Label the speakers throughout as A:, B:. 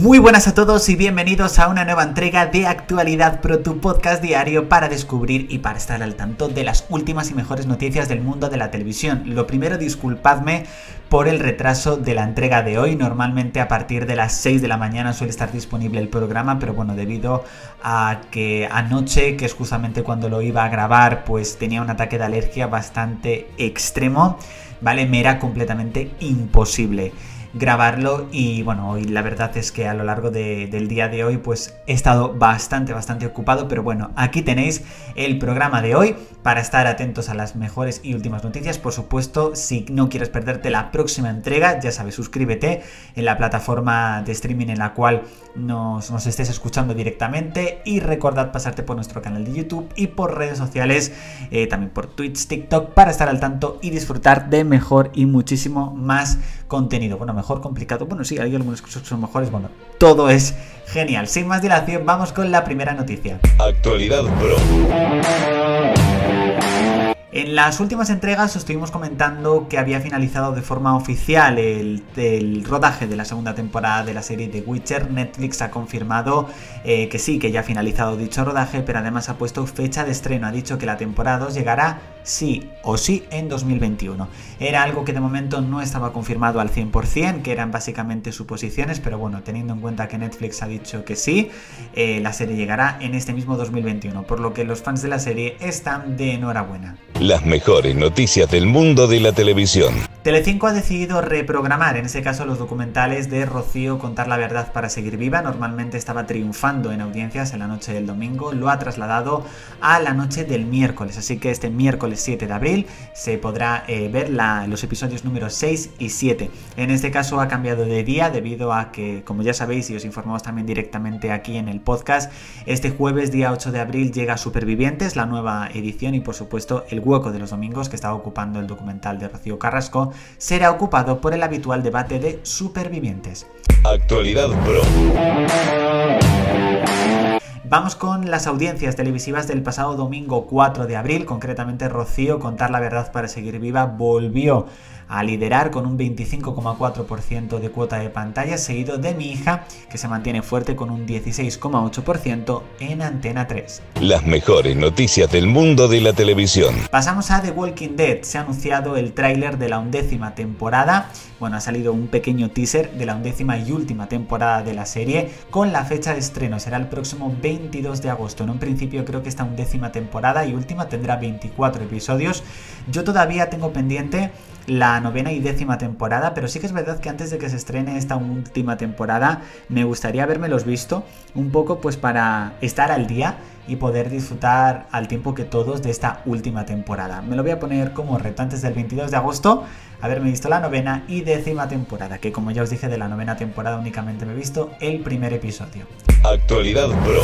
A: Muy buenas a todos y bienvenidos a una nueva entrega de Actualidad Pro, tu podcast diario para descubrir y para estar al tanto de las últimas y mejores noticias del mundo de la televisión. Lo primero, disculpadme por el retraso de la entrega de hoy. Normalmente a partir de las 6 de la mañana suele estar disponible el programa, pero bueno, debido a que anoche, que es justamente cuando lo iba a grabar, pues tenía un ataque de alergia bastante extremo, ¿vale? Me era completamente imposible grabarlo y bueno, hoy la verdad es que a lo largo del día de hoy pues he estado bastante, bastante ocupado, pero bueno, aquí tenéis el programa de hoy para estar atentos a las mejores y últimas noticias. Por supuesto, si no quieres perderte la próxima entrega, ya sabes, suscríbete en la plataforma de streaming en la cual nos, nos estés escuchando directamente y recordad pasarte por nuestro canal de YouTube y por redes sociales, eh, también por Twitch, TikTok, para estar al tanto y disfrutar de mejor y muchísimo más contenido. Bueno, mejor complicado. Bueno, sí, hay algunas cosas que son mejores. Bueno, todo es genial. Sin más dilación, vamos con la primera noticia.
B: Actualidad Pro.
A: En las últimas entregas os estuvimos comentando que había finalizado de forma oficial el, rodaje de la segunda temporada de la serie The Witcher. Netflix ha confirmado eh, que sí, que ya ha finalizado dicho rodaje, pero además ha puesto fecha de estreno. Ha dicho que la temporada 2 llegará sí o sí en 2021. Era algo que de momento no estaba confirmado al 100%, que eran básicamente suposiciones, pero bueno, teniendo en cuenta que Netflix ha dicho que sí, eh, la serie llegará en este mismo 2021, por lo que los fans de la serie están de enhorabuena.
B: Las mejores noticias del mundo de la televisión.
A: Telecinco ha decidido reprogramar, en ese caso, los documentales de Rocío Contar la Verdad para Seguir Viva. Normalmente estaba triunfando en audiencias en la noche del domingo, lo ha trasladado a la noche del miércoles. Así que este miércoles 7 de abril se podrá eh, ver los episodios números 6 y 7. En este caso ha cambiado de día debido a que, como ya sabéis y os informamos también directamente aquí en el podcast, este jueves día 8 de abril llega Supervivientes, la nueva edición y por supuesto el hueco de los domingos que estaba ocupando el documental de Rocío Carrasco será ocupado por el habitual debate de supervivientes.
B: Actualidad Pro.
A: Vamos con las audiencias televisivas del pasado domingo 4 de abril, concretamente Rocío, Contar la Verdad para Seguir Viva, volvió a liderar con un 25,4% de cuota de pantalla, seguido de mi hija, que se mantiene fuerte con un 16,8% en Antena 3.
B: Las mejores noticias del mundo de la televisión.
A: Pasamos a The Walking Dead. Se ha anunciado el tráiler de la undécima temporada. Bueno, ha salido un pequeño teaser de la undécima y última temporada de la serie con la fecha de estreno. Será el próximo 22 de agosto. En un principio creo que esta undécima temporada y última tendrá 24 episodios. Yo todavía tengo pendiente la novena y décima temporada, pero sí que es verdad que antes de que se estrene esta última temporada me gustaría los visto un poco pues para estar al día y poder disfrutar al tiempo que todos de esta última temporada. Me lo voy a poner como reto antes del 22 de agosto, haberme visto la novena y décima temporada, que como ya os dije de la novena temporada únicamente me he visto el primer episodio.
B: Actualidad Pro.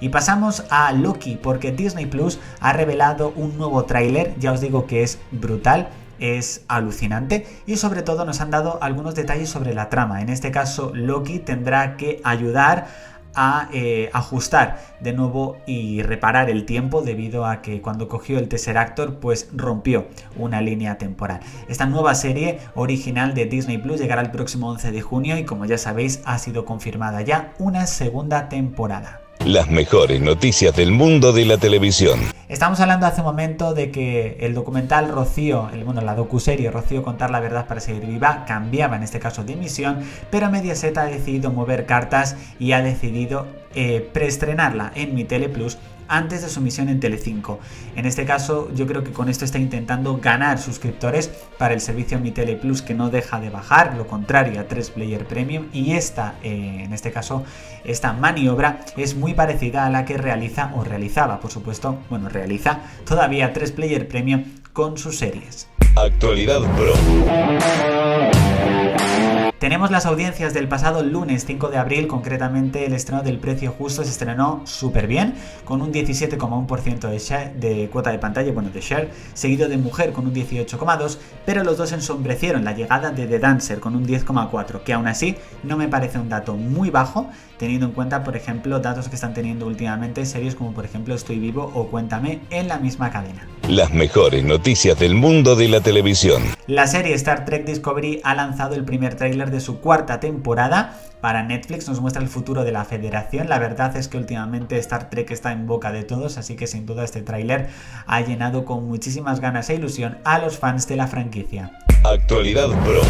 A: Y pasamos a Loki, porque Disney Plus ha revelado un nuevo tráiler, ya os digo que es brutal, es alucinante y sobre todo nos han dado algunos detalles sobre la trama. En este caso, Loki tendrá que ayudar a eh, ajustar de nuevo y reparar el tiempo debido a que cuando cogió el Tesseractor pues rompió una línea temporal. Esta nueva serie original de Disney Plus llegará el próximo 11 de junio y como ya sabéis ha sido confirmada ya una segunda temporada.
B: Las mejores noticias del mundo de la televisión.
A: Estamos hablando hace un momento de que el documental Rocío, el, bueno, la docuserie Rocío contar la verdad para seguir viva, cambiaba en este caso de emisión, pero Mediaset ha decidido mover cartas y ha decidido eh, preestrenarla en Mi Tele Plus antes de su misión en Telecinco. En este caso, yo creo que con esto está intentando ganar suscriptores para el servicio Mi Tele Plus que no deja de bajar, lo contrario a 3 Player Premium y esta, eh, en este caso, esta maniobra es muy parecida a la que realiza o realizaba, por supuesto, bueno, realiza todavía 3 Player Premium con sus series.
B: Actualidad Pro.
A: Tenemos las audiencias del pasado lunes 5 de abril, concretamente el estreno del Precio Justo se estrenó súper bien, con un 17,1% de, de cuota de pantalla, bueno, de share, seguido de Mujer con un 18,2%, pero los dos ensombrecieron la llegada de The Dancer con un 10,4%, que aún así no me parece un dato muy bajo, teniendo en cuenta, por ejemplo, datos que están teniendo últimamente series como por ejemplo Estoy Vivo o Cuéntame en la misma cadena.
B: Las mejores noticias del mundo de la televisión.
A: La serie Star Trek Discovery ha lanzado el primer tráiler de su cuarta temporada. Para Netflix nos muestra el futuro de la federación. La verdad es que últimamente Star Trek está en boca de todos, así que sin duda este tráiler ha llenado con muchísimas ganas e ilusión a los fans de la franquicia.
B: Actualidad Pro.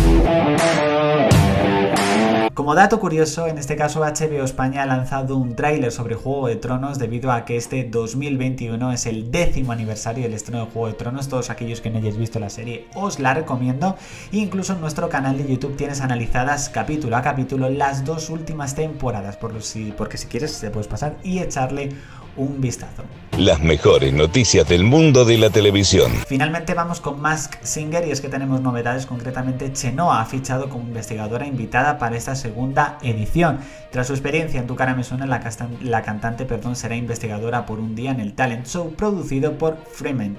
A: Como dato curioso, en este caso HBO España ha lanzado un tráiler sobre Juego de Tronos debido a que este 2021 es el décimo aniversario del estreno de Juego de Tronos. Todos aquellos que no hayáis visto la serie os la recomiendo. incluso en nuestro canal de YouTube tienes analizadas capítulo a capítulo las dos últimas temporadas, por si, porque si quieres te puedes pasar y echarle un vistazo.
B: Las mejores noticias del mundo de la televisión.
A: Finalmente vamos con Mask Singer y es que tenemos novedades, concretamente Chenoa ha fichado como investigadora invitada para esta segunda edición. Tras su experiencia en Tu cara me suena, la, cantante perdón, será investigadora por un día en el talent show producido por Fremont.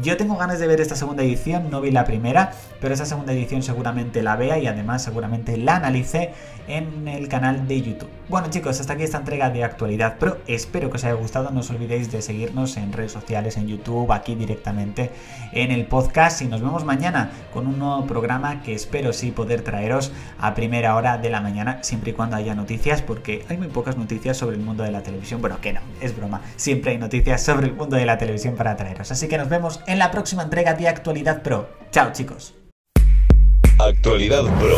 A: Yo tengo ganas de ver esta segunda edición, no vi la primera, pero esa segunda edición seguramente la vea y además seguramente la analice en el canal de YouTube. Bueno chicos, hasta aquí esta entrega de actualidad Pro. Espero que os haya gustado. No os olvidéis de seguirnos en redes sociales, en YouTube, aquí directamente en el podcast. Y nos vemos mañana con un nuevo programa que espero sí poder traeros a primera hora de la mañana, siempre y cuando haya porque hay muy pocas noticias sobre el mundo de la televisión. Bueno, que no, es broma. Siempre hay noticias sobre el mundo de la televisión para traeros. Así que nos vemos en la próxima entrega de Actualidad Pro. Chao chicos.
B: Actualidad Pro.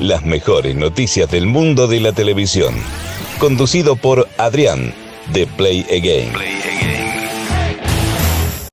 B: Las mejores noticias del mundo de la televisión. Conducido por Adrián, de Play Again.